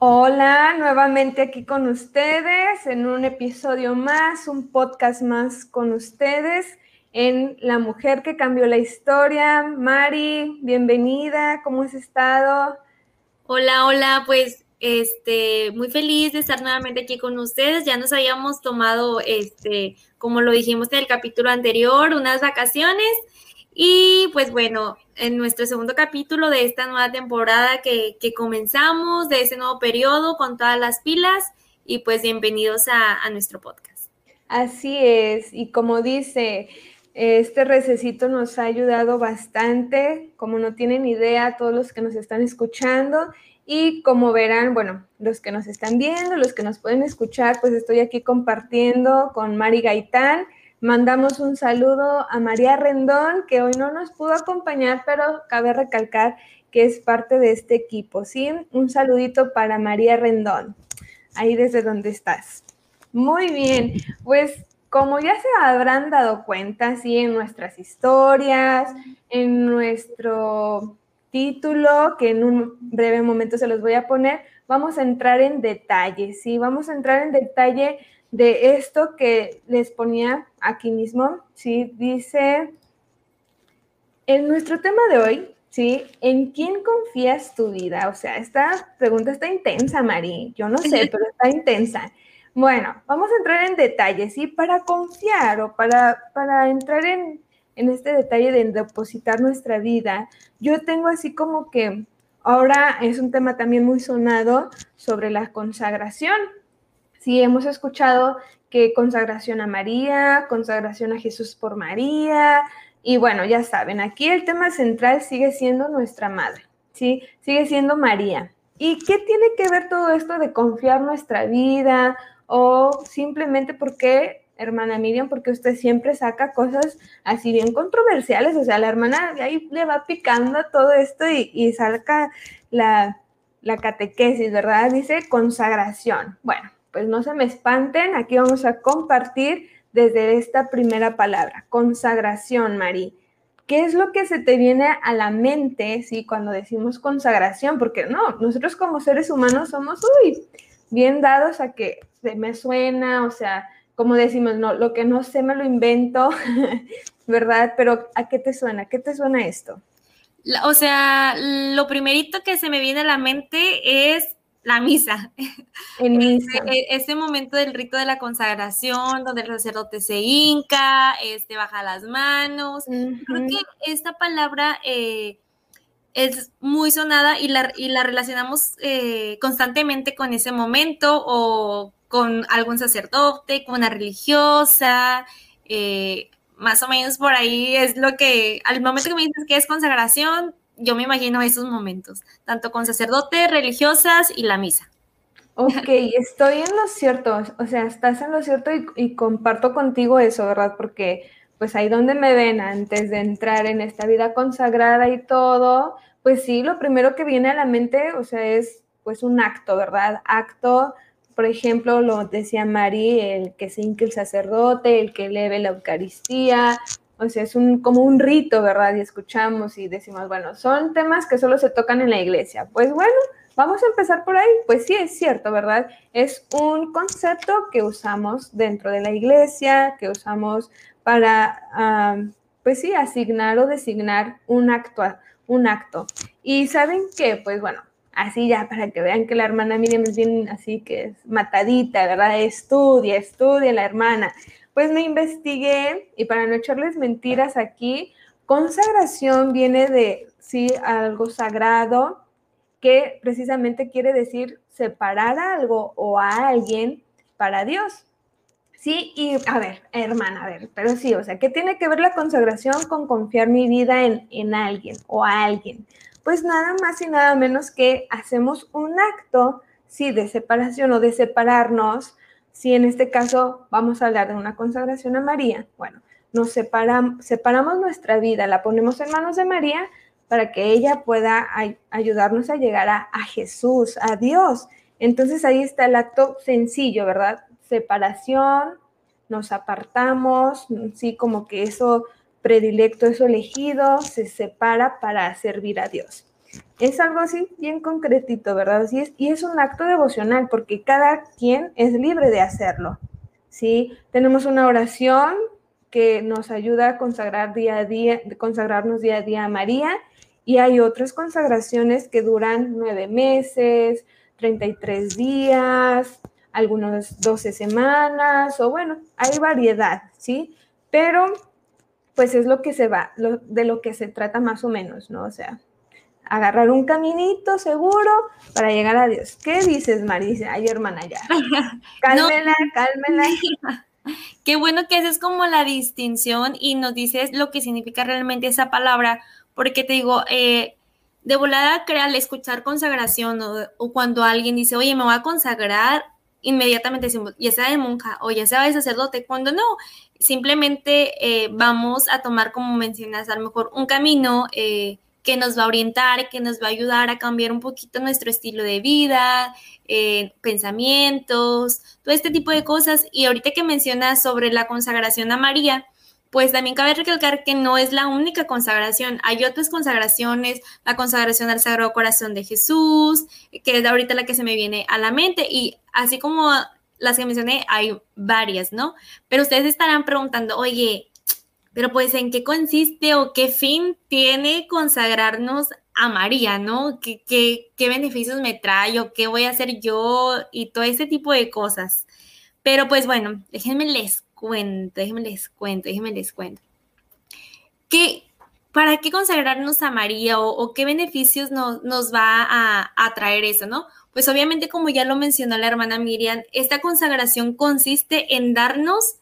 Hola, nuevamente aquí con ustedes en un episodio más, un podcast más con ustedes en La Mujer que Cambió la Historia. Mari, bienvenida, ¿cómo has estado? Hola, hola, pues este, muy feliz de estar nuevamente aquí con ustedes. Ya nos habíamos tomado, este, como lo dijimos en el capítulo anterior, unas vacaciones. Y pues bueno, en nuestro segundo capítulo de esta nueva temporada que, comenzamos, de ese nuevo periodo con todas las pilas. Y pues bienvenidos a, a nuestro podcast. Así es, y como dice, este recesito nos ha ayudado bastante, como no tienen idea todos los que nos están escuchando. Y como verán, bueno, los que nos están viendo, los que nos pueden escuchar, pues estoy aquí compartiendo con Mari Gaitán. Mandamos un saludo a María Rendón, que hoy no nos pudo acompañar, pero cabe recalcar que es parte de este equipo, ¿sí? Un saludito para María Rendón, ahí desde donde estás. Muy bien, pues como ya se habrán dado cuenta, sí, en nuestras historias, en nuestro título, que en un breve momento se los voy a poner, vamos a entrar en detalle, sí, vamos a entrar en detalle de esto que les ponía aquí mismo, sí, dice, en nuestro tema de hoy, sí, ¿en quién confías tu vida? O sea, esta pregunta está intensa, Mari, yo no sé, pero está intensa. Bueno, vamos a entrar en detalles, ¿sí? Para confiar o para, para entrar en, en este detalle de depositar nuestra vida, yo tengo así como que ahora es un tema también muy sonado sobre la consagración. Sí, hemos escuchado que consagración a María, consagración a Jesús por María, y bueno, ya saben, aquí el tema central sigue siendo nuestra madre, ¿sí? Sigue siendo María. ¿Y qué tiene que ver todo esto de confiar nuestra vida o simplemente porque, hermana Miriam, porque usted siempre saca cosas así bien controversiales, o sea, la hermana ahí le va picando todo esto y, saca la, la catequesis, ¿verdad? Dice consagración. Bueno, pues no se me espanten, aquí vamos a compartir desde esta primera palabra, consagración, Marí. ¿Qué es lo que se te viene a la mente, sí, cuando decimos consagración? Porque no, nosotros como seres humanos somos, uy, bien dados a que se me suena, o sea, como decimos, no, lo que no sé me lo invento, ¿verdad? Pero ¿a qué te suena? ¿Qué te suena esto? O sea, lo primerito que se me viene a la mente es la misa. En misa. Ese, momento del rito de la consagración, donde el sacerdote se hinca, este, baja las manos. Creo que esta palabra eh, es muy sonada y la, y la relacionamos eh, constantemente con ese momento o con algún sacerdote, con una religiosa, eh, más o menos por ahí es lo que, al momento que me dices que es consagración, yo me imagino esos momentos, tanto con sacerdotes, religiosas y la misa. Ok, estoy en lo cierto, o sea, estás en lo cierto y, y comparto contigo eso, ¿verdad? Porque pues ahí donde me ven antes de entrar en esta vida consagrada y todo, pues sí, lo primero que viene a la mente, o sea, es pues un acto, ¿verdad? Acto, por ejemplo, lo decía Mari, el que se hinque el sacerdote, el que eleve la Eucaristía, o sea, es un, como un rito, ¿verdad? Y escuchamos y decimos, bueno, son temas que solo se tocan en la iglesia. Pues bueno, vamos a empezar por ahí. Pues sí, es cierto, ¿verdad? Es un concepto que usamos dentro de la iglesia, que usamos para, ah, pues sí, asignar o designar un acto, un acto. Y saben qué, pues bueno, así ya para que vean que la hermana Miriam es bien así que es matadita, ¿verdad? Estudia, estudia la hermana. Pues me investigué y para no echarles mentiras aquí, consagración viene de, sí, algo sagrado, que precisamente quiere decir separar algo o a alguien para Dios. Sí, y a ver, hermana, a ver, pero sí, o sea, ¿qué tiene que ver la consagración con confiar mi vida en, en alguien o a alguien? Pues nada más y nada menos que hacemos un acto, sí, de separación o de separarnos. Si en este caso vamos a hablar de una consagración a María, bueno, nos separamos, separamos nuestra vida, la ponemos en manos de María para que ella pueda ayudarnos a llegar a, a Jesús, a Dios. Entonces ahí está el acto sencillo, ¿verdad? Separación, nos apartamos, sí, como que eso predilecto, eso elegido, se separa para servir a Dios. Es algo así bien concretito, ¿verdad? Así es, y es un acto devocional porque cada quien es libre de hacerlo. ¿sí? Tenemos una oración que nos ayuda a consagrar día a día, consagrarnos día a día a María y hay otras consagraciones que duran nueve meses, 33 días, algunos 12 semanas o bueno, hay variedad, ¿sí? Pero pues es lo que se va, de lo que se trata más o menos, ¿no? O sea, agarrar un caminito seguro para llegar a Dios. ¿Qué dices, Marisa? Ay, hermana, ya. Cálmela, cálmela. Qué bueno que haces como la distinción y nos dices lo que significa realmente esa palabra, porque te digo, eh, de volada crea al escuchar consagración o, cuando alguien dice, oye, me voy a consagrar, inmediatamente decimos, ya sea de monja o ya sea de sacerdote, cuando no, simplemente eh, vamos a tomar, como mencionas, a lo mejor un camino. Eh, que nos va a orientar, que nos va a ayudar a cambiar un poquito nuestro estilo de vida, eh, pensamientos, todo este tipo de cosas. Y ahorita que mencionas sobre la consagración a María, pues también cabe recalcar que no es la única consagración. Hay otras consagraciones, la consagración al Sagrado Corazón de Jesús, que es ahorita la que se me viene a la mente. Y así como las que mencioné, hay varias, ¿no? Pero ustedes estarán preguntando, oye, pero pues en qué consiste o qué fin tiene consagrarnos a María, ¿no? ¿Qué, qué, beneficios me trae o qué voy a hacer yo y todo ese tipo de cosas? Pero pues bueno, déjenme les cuento, déjenme les cuento, déjenme les cuento. ¿Qué, ¿Para qué consagrarnos a María o, qué beneficios nos va a, a traer eso, no? Pues obviamente, como ya lo mencionó la hermana Miriam, esta consagración consiste en darnos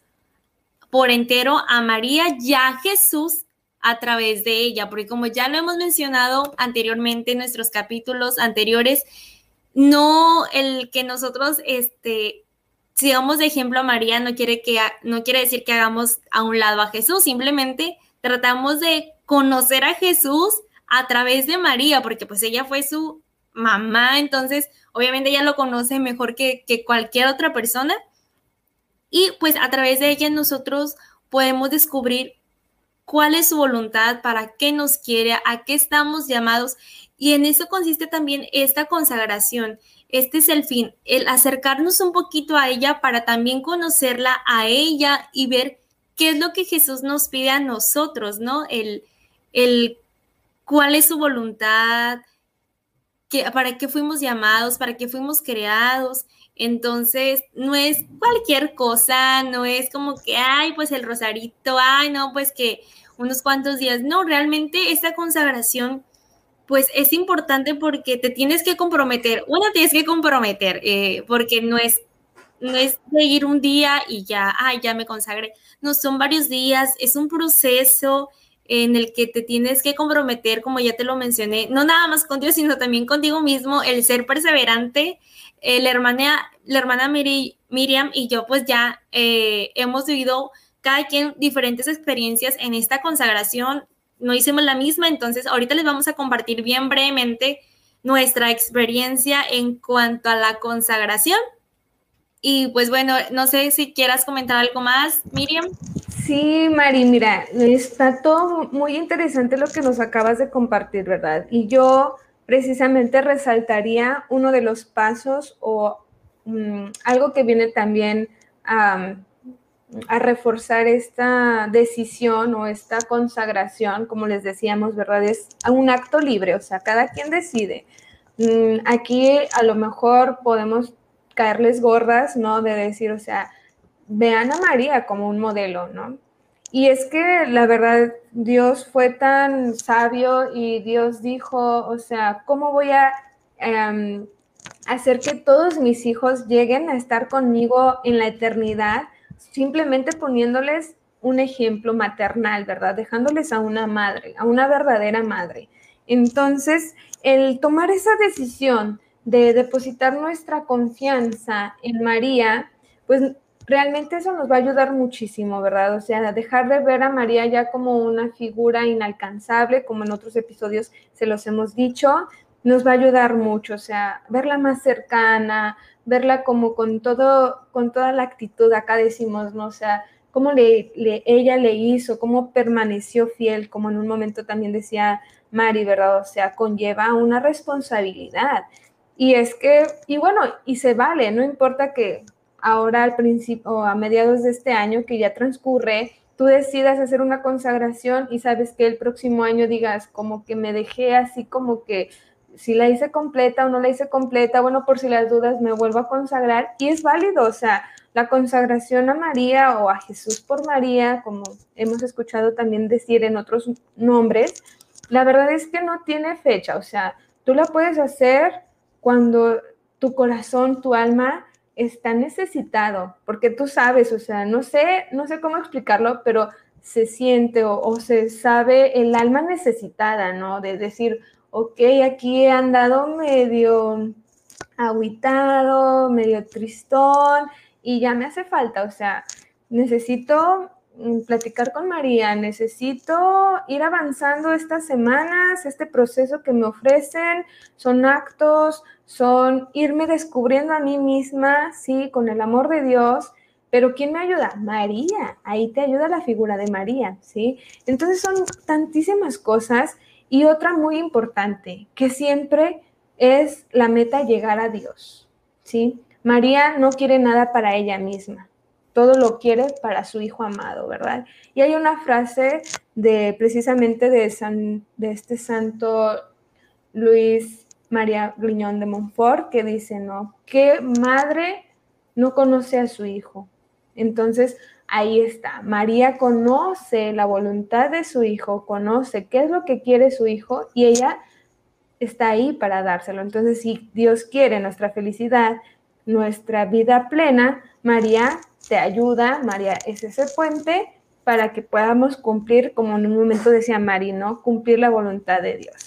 por entero a María y a Jesús a través de ella, porque como ya lo hemos mencionado anteriormente en nuestros capítulos anteriores, no el que nosotros este, sigamos de ejemplo a María no quiere, que, no quiere decir que hagamos a un lado a Jesús, simplemente tratamos de conocer a Jesús a través de María, porque pues ella fue su mamá, entonces obviamente ella lo conoce mejor que, que cualquier otra persona y pues a través de ella nosotros podemos descubrir cuál es su voluntad, para qué nos quiere, a qué estamos llamados. Y en eso consiste también esta consagración. Este es el fin, el acercarnos un poquito a ella para también conocerla a ella y ver qué es lo que Jesús nos pide a nosotros, ¿no? El, el cuál es su voluntad, para qué fuimos llamados, para qué fuimos creados. Entonces, no es cualquier cosa, no es como que, ay, pues el rosarito, ay, no, pues que unos cuantos días. No, realmente esta consagración, pues es importante porque te tienes que comprometer. Uno, tienes que comprometer, eh, porque no es, no es de ir un día y ya, ay, ya me consagré. No, son varios días, es un proceso en el que te tienes que comprometer, como ya te lo mencioné, no nada más contigo, sino también contigo mismo, el ser perseverante. Eh, la hermana, la hermana Miriam y yo pues ya eh, hemos vivido cada quien diferentes experiencias en esta consagración, no hicimos la misma, entonces ahorita les vamos a compartir bien brevemente nuestra experiencia en cuanto a la consagración. Y pues bueno, no sé si quieras comentar algo más, Miriam. Sí, Mari, mira, está todo muy interesante lo que nos acabas de compartir, ¿verdad? Y yo precisamente resaltaría uno de los pasos o mm, algo que viene también a, reforzar esta decisión o esta consagración, como les decíamos, ¿verdad? Es un acto libre, o sea, cada quien decide. Mm, aquí a lo mejor podemos caerles gordas, ¿no? De decir, o sea, vean a María como un modelo, ¿no? Y es que la verdad, Dios fue tan sabio y Dios dijo, o sea, ¿cómo voy a em, hacer que todos mis hijos lleguen a estar conmigo en la eternidad? Simplemente poniéndoles un ejemplo maternal, ¿verdad? Dejándoles a una madre, a una verdadera madre. Entonces, el tomar esa decisión de depositar nuestra confianza en María, pues realmente eso nos va a ayudar muchísimo, ¿verdad? O sea, dejar de ver a María ya como una figura inalcanzable, como en otros episodios se los hemos dicho, nos va a ayudar mucho, o sea, verla más cercana, verla como con todo, con toda la actitud, acá decimos, ¿no? O sea, cómo le, ella le hizo, cómo permaneció fiel, como en un momento también decía Mari, ¿verdad? O sea, conlleva una responsabilidad. Y es que, y bueno, y se vale, no importa que ahora al principio o a mediados de este año que ya transcurre, tú decidas hacer una consagración y sabes que el próximo año digas como que me dejé así como que si la hice completa o no la hice completa, bueno, por si las dudas me vuelvo a consagrar y es válido, o sea, la consagración a María o a Jesús por María, como hemos escuchado también decir en otros nombres, la verdad es que no tiene fecha, o sea, tú la puedes hacer cuando tu corazón, tu alma está necesitado, porque tú sabes, o sea, no sé, no sé cómo explicarlo, pero se siente o, se sabe el alma necesitada, ¿no? De decir, ok, aquí he andado medio aguitado, medio tristón y ya me hace falta, o sea, necesito mm, platicar con María, necesito ir avanzando estas semanas, este proceso que me ofrecen, son actos, son irme descubriendo a mí misma, sí, con el amor de Dios, pero ¿quién me ayuda? María, ahí te ayuda la figura de María, ¿sí? Entonces son tantísimas cosas y otra muy importante, que siempre es la meta llegar a Dios, ¿sí? María no quiere nada para ella misma, todo lo quiere para su hijo amado, ¿verdad? Y hay una frase de precisamente de, San, de este santo Luis María Griñón de Montfort, que dice, ¿no? ¿Qué madre no conoce a su hijo? Entonces, ahí está. María conoce la voluntad de su hijo, conoce qué es lo que quiere su hijo y ella está ahí para dárselo. Entonces, si Dios quiere nuestra felicidad, nuestra vida plena, María te ayuda, María es ese puente para que podamos cumplir, como en un momento decía Mari, ¿no? Cumplir la voluntad de Dios.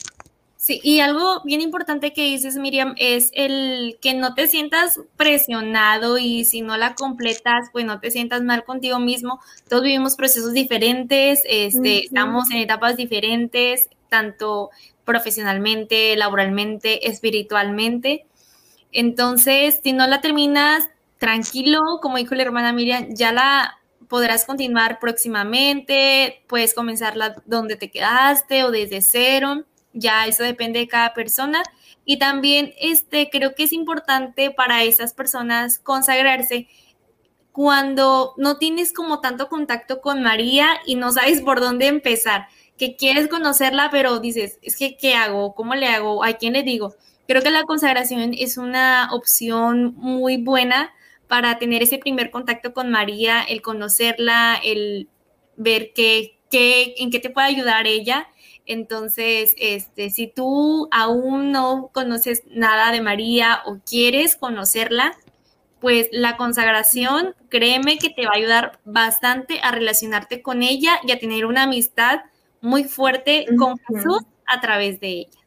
Sí, y algo bien importante que dices, Miriam, es el que no te sientas presionado y si no la completas, pues no te sientas mal contigo mismo. Todos vivimos procesos diferentes, este, estamos en etapas diferentes, tanto profesionalmente, laboralmente, espiritualmente. Entonces, si no la terminas tranquilo, como dijo la hermana Miriam, ya la podrás continuar próximamente, puedes comenzarla donde te quedaste o desde cero ya eso depende de cada persona. Y también este, creo que es importante para esas personas consagrarse cuando no tienes como tanto contacto con María y no sabes por dónde empezar, que quieres conocerla, pero dices, es que, ¿qué hago? ¿Cómo le hago? ¿A quién le digo? Creo que la consagración es una opción muy buena para tener ese primer contacto con María, el conocerla, el ver qué, qué, en qué te puede ayudar ella entonces, este, si tú aún no conoces nada de María o quieres conocerla, pues la consagración, créeme que te va a ayudar bastante a relacionarte con ella y a tener una amistad muy fuerte con Jesús a través de ella.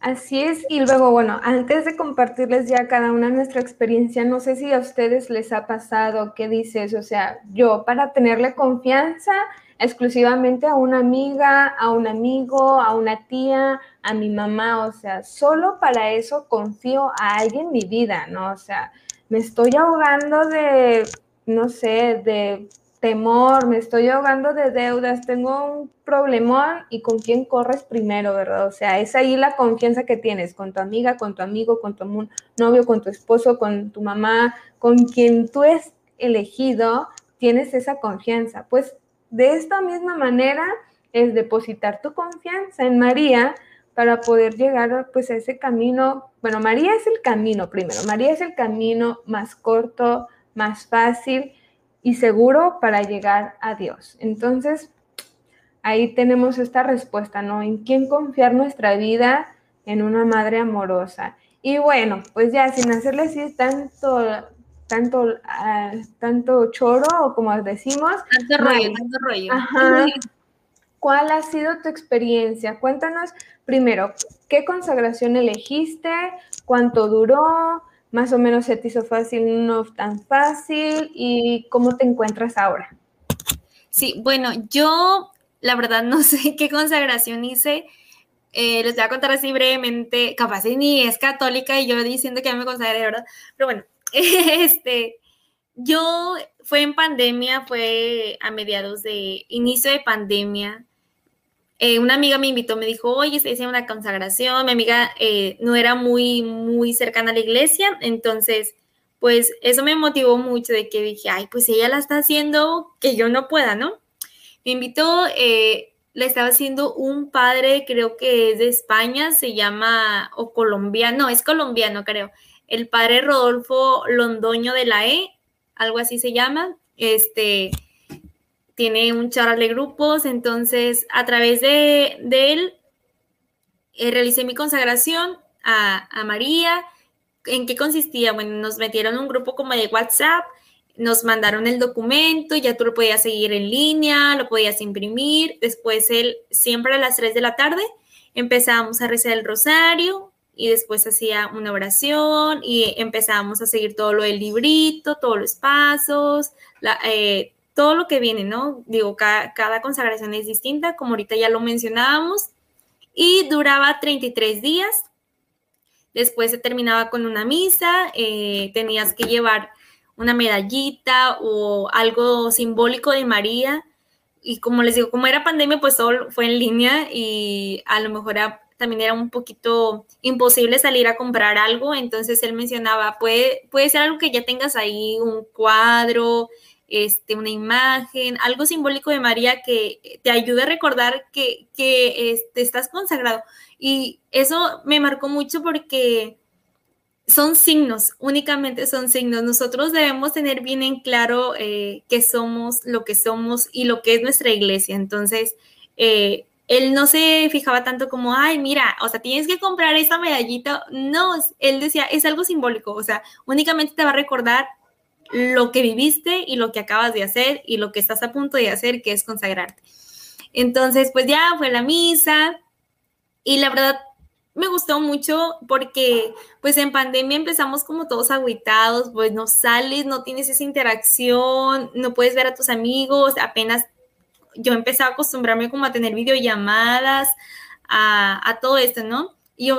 Así es, y luego, bueno, antes de compartirles ya cada una nuestra experiencia, no sé si a ustedes les ha pasado, ¿qué dices? O sea, yo para tenerle confianza exclusivamente a una amiga, a un amigo, a una tía, a mi mamá, o sea, solo para eso confío a alguien en mi vida, ¿no? O sea, me estoy ahogando de, no sé, de temor, me estoy ahogando de deudas, tengo un problemón y con quién corres primero, ¿verdad? O sea, es ahí la confianza que tienes con tu amiga, con tu amigo, con tu novio, con tu esposo, con tu mamá, con quien tú has elegido, tienes esa confianza. Pues de esta misma manera es depositar tu confianza en María para poder llegar pues a ese camino. Bueno, María es el camino primero. María es el camino más corto, más fácil y seguro para llegar a Dios. Entonces, ahí tenemos esta respuesta, ¿no? En quién confiar nuestra vida en una madre amorosa. Y bueno, pues ya sin hacerle así tanto tanto, ah, tanto choro o como decimos. Tanto rollo, tanto rollo. ¿Cuál ha sido tu experiencia? Cuéntanos primero, ¿qué consagración elegiste? ¿Cuánto duró? ¿Más o menos se te hizo fácil, no tan fácil? ¿Y cómo te encuentras ahora? Sí, bueno, yo la verdad no sé qué consagración hice, Eh, les voy a contar así brevemente, capaz ni es católica y yo diciendo que ya me consagré, ¿verdad? Pero bueno, este, yo fue en pandemia, fue a mediados de inicio de pandemia. Eh, una amiga me invitó, me dijo, oye, estoy haciendo una consagración. Mi amiga eh, no era muy, muy cercana a la iglesia, entonces, pues eso me motivó mucho de que dije, ay, pues ella la está haciendo, que yo no pueda, ¿no? Me invitó, eh, la estaba haciendo un padre, creo que es de España, se llama, o colombiano, es colombiano, creo, el padre Rodolfo Londoño de la E, algo así se llama, este, tiene un charla de grupos, entonces a través de, él eh, realicé mi consagración a, María. ¿En qué consistía? Bueno, nos metieron un grupo como de WhatsApp, nos mandaron el documento, ya tú lo podías seguir en línea, lo podías imprimir. Después, él, siempre a las 3 de la tarde, empezábamos a rezar el rosario y después hacía una oración y empezábamos a seguir todo lo del librito, todos los pasos, eh, todo lo que viene, ¿no? Digo, cada, cada consagración es distinta, como ahorita ya lo mencionábamos, y duraba 33 días. Después se terminaba con una misa, eh, tenías que llevar una medallita o algo simbólico de María. Y como les digo, como era pandemia, pues todo fue en línea y a lo mejor también era un poquito imposible salir a comprar algo. Entonces él mencionaba, puede, puede ser algo que ya tengas ahí, un cuadro, este, una imagen, algo simbólico de María que te ayude a recordar que, que este, estás consagrado. Y eso me marcó mucho porque son signos, únicamente son signos. Nosotros debemos tener bien en claro eh, que somos lo que somos y lo que es nuestra iglesia. Entonces, eh, él no se fijaba tanto como, ay, mira, o sea, tienes que comprar esa medallita. No, él decía, es algo simbólico, o sea, únicamente te va a recordar lo que viviste y lo que acabas de hacer y lo que estás a punto de hacer, que es consagrarte. Entonces, pues ya fue la misa y la verdad me gustó mucho porque pues en pandemia empezamos como todos aguitados, pues no sales, no tienes esa interacción, no puedes ver a tus amigos, apenas yo empecé a acostumbrarme como a tener videollamadas, a, a todo esto, ¿no? Y yo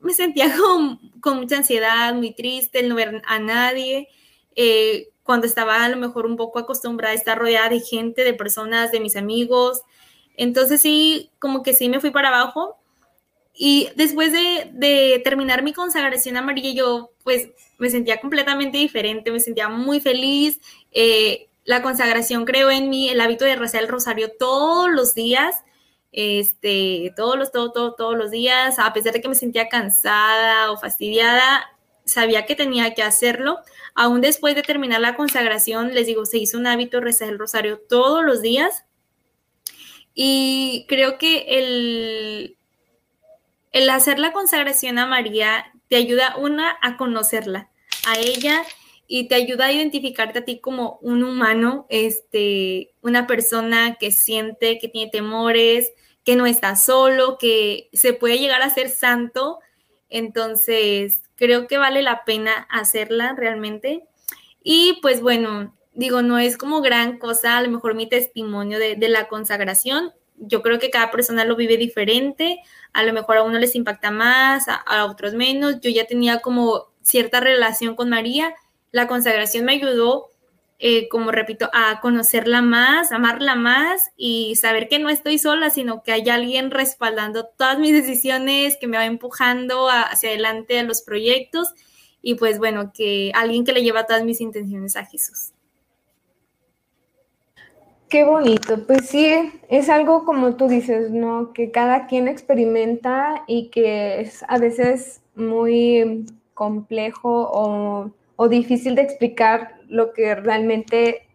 me sentía con, con, mucha ansiedad, muy triste, el no ver a nadie. Eh, cuando estaba a lo mejor un poco acostumbrada a estar rodeada de gente, de personas, de mis amigos. Entonces sí, como que sí me fui para abajo, y después de, terminar mi consagración amarilla, yo pues me sentía completamente diferente, me sentía muy feliz. Eh, la consagración creó en mí el hábito de rezar el rosario todos los días, este, todos los, todo, todo, todos los días, a pesar de que me sentía cansada o fastidiada, sabía que tenía que hacerlo. Aún después de terminar la consagración, les digo, se hizo un hábito rezar el rosario todos los días. Y creo que el, el hacer la consagración a María te ayuda una a conocerla, a ella y te ayuda a identificarte a ti como un humano, este, una persona que siente, que tiene temores, que no está solo, que se puede llegar a ser santo. Entonces, creo que vale la pena hacerla realmente. Y pues bueno, digo, no es como gran cosa, a lo mejor mi testimonio de, de la consagración, yo creo que cada persona lo vive diferente, a lo mejor a uno les impacta más, a, otros menos. Yo ya tenía como cierta relación con María, la consagración me ayudó, eh, como repito, a conocerla más, amarla más y saber que no estoy sola, sino que hay alguien respaldando todas mis decisiones, que me va empujando hacia adelante a los proyectos y pues bueno, que alguien que le lleva todas mis intenciones a Jesús. Qué bonito, pues sí, es algo como tú dices, ¿no? Que cada quien experimenta y que es a veces muy complejo o, difícil de explicar lo que realmente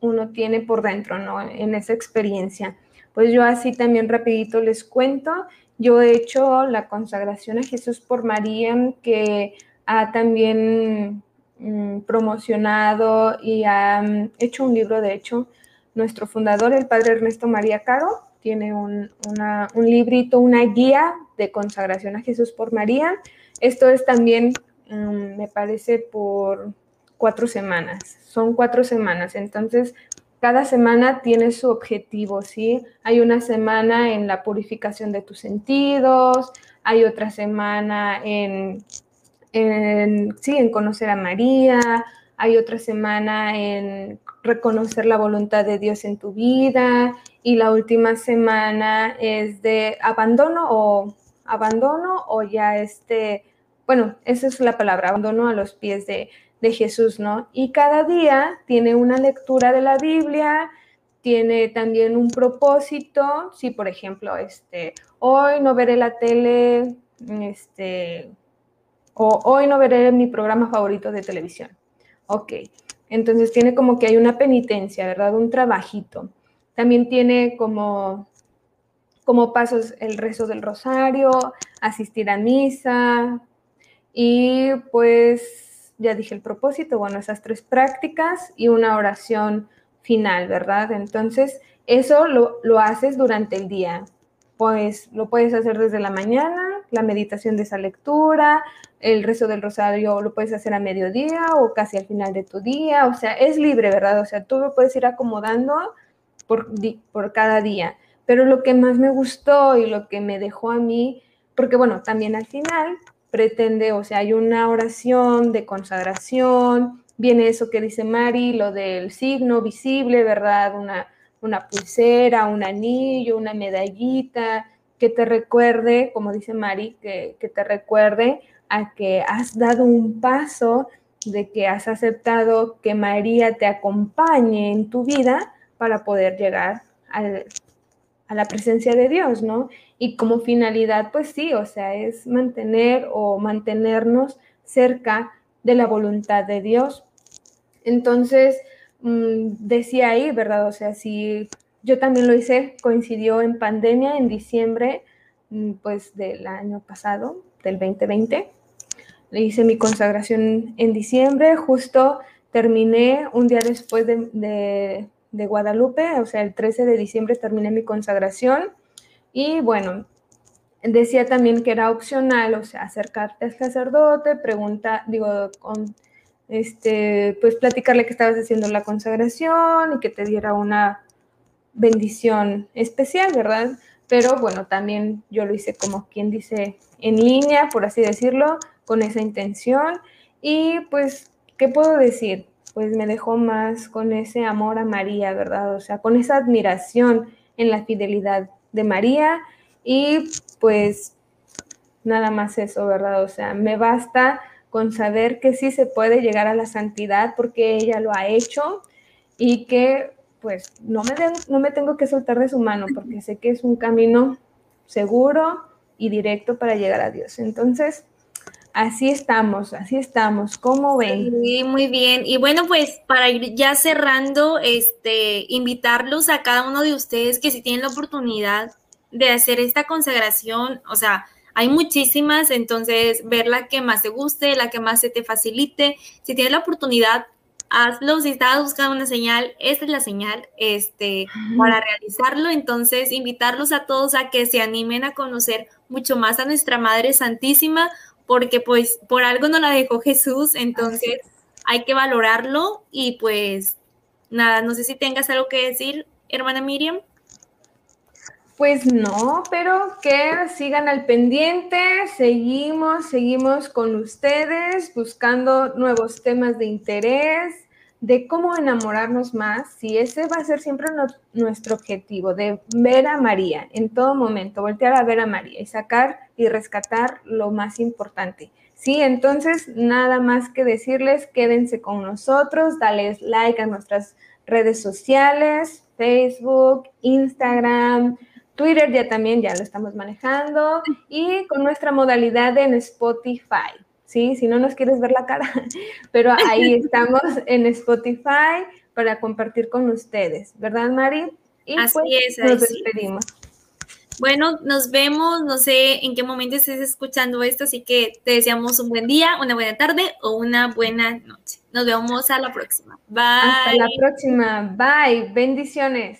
uno tiene por dentro, ¿no? En esa experiencia. Pues yo así también rapidito les cuento, yo he hecho la consagración a Jesús por María, que ha también mm, promocionado y ha mm, hecho un libro, de hecho, nuestro fundador, el padre Ernesto María Caro, tiene un, librito, una guía de consagración a Jesús por María. Esto es también, mm, me parece, por cuatro semanas. Son cuatro semanas. Entonces, cada semana tiene su objetivo, ¿sí? Hay una semana en la purificación de tus sentidos, hay otra semana en, sí, en conocer a María, hay otra semana en reconocer la voluntad de Dios en tu vida y la última semana es de abandono o abandono o ya este, bueno, esa es la palabra, abandono a los pies de, de Jesús, ¿no? Y cada día tiene una lectura de la Biblia, tiene también un propósito, si por ejemplo, este, hoy no veré la tele, este, o hoy no veré mi programa favorito de televisión. Ok, entonces tiene como que hay una penitencia, ¿verdad? Un trabajito. También tiene como, como pasos el rezo del rosario, asistir a misa y pues ya dije el propósito, bueno, esas tres prácticas y una oración final, ¿verdad? Entonces, eso lo, lo haces durante el día pues lo puedes hacer desde la mañana, la meditación de esa lectura, el rezo del rosario lo puedes hacer a mediodía o casi al final de tu día, o sea, es libre, ¿verdad? O sea, tú lo puedes ir acomodando por, por cada día. Pero lo que más me gustó y lo que me dejó a mí, porque bueno, también al final pretende, o sea, hay una oración de consagración, viene eso que dice Mari, lo del signo visible, ¿verdad? Una una pulsera, un anillo, una medallita, que te recuerde, como dice Mari, que, te recuerde a que has dado un paso, de que has aceptado que María te acompañe en tu vida para poder llegar a la presencia de Dios, ¿no? Y como finalidad, pues sí, o sea, es mantener o mantenernos cerca de la voluntad de Dios. Entonces, Mm, decía ahí, ¿verdad? O sea, si yo también lo hice, coincidió en pandemia en diciembre, mm, pues del año pasado, del 2020. Le hice mi consagración en diciembre, justo terminé un día después de, de Guadalupe, o sea, el 13 de diciembre terminé mi consagración y bueno, decía también que era opcional, o sea, acercarte al sacerdote, pregunta, digo, con este, pues platicarle que estabas haciendo la consagración y que te diera una bendición especial, ¿verdad? Pero bueno, también yo lo hice como quien dice en línea, por así decirlo, con esa intención. Y pues, ¿qué puedo decir? Pues me dejó más con ese amor a María, ¿verdad? O sea, con esa admiración en la fidelidad de María y pues nada más eso, ¿verdad? O sea, me basta con saber que sí se puede llegar a la santidad porque ella lo ha hecho y que pues no me, no me tengo que soltar de su mano porque sé que es un camino seguro y directo para llegar a Dios. Entonces, así estamos, así estamos. ¿Cómo ven? Sí, muy bien. Y bueno, pues para ir ya cerrando, este, invitarlos a cada uno de ustedes que si tienen la oportunidad de hacer esta consagración, o sea, hay muchísimas, entonces ver la que más te guste, la que más se te facilite. Si tienes la oportunidad, hazlo. Si estabas buscando una señal, esta es la señal este, para realizarlo. Entonces, invitarlos a todos a que se animen a conocer mucho más a nuestra Madre Santísima, porque pues por algo nos la dejó Jesús, entonces hay que valorarlo y pues nada, no sé si tengas algo que decir, hermana Miriam. Pues no, pero que sigan al pendiente, seguimos, seguimos con ustedes buscando nuevos temas de interés, de cómo enamorarnos más, si ese va a ser siempre nuestro objetivo, de ver a María en todo momento, voltear a ver a María y sacar y rescatar lo más importante. Sí, entonces nada más que decirles, quédense con nosotros, dales like a nuestras redes sociales, Facebook, Instagram, Twitter ya también ya lo estamos manejando y con nuestra modalidad en Spotify, ¿sí? Si no nos quieres ver la cara, pero ahí estamos en Spotify para compartir con ustedes, ¿verdad, Mari? Y así pues, es, nos despedimos. Bueno, nos vemos, no sé en qué momento estés escuchando esto, así que te deseamos un buen día, una buena tarde o una buena noche. Nos vemos a la próxima. Bye. Hasta la próxima. Bye. Bendiciones.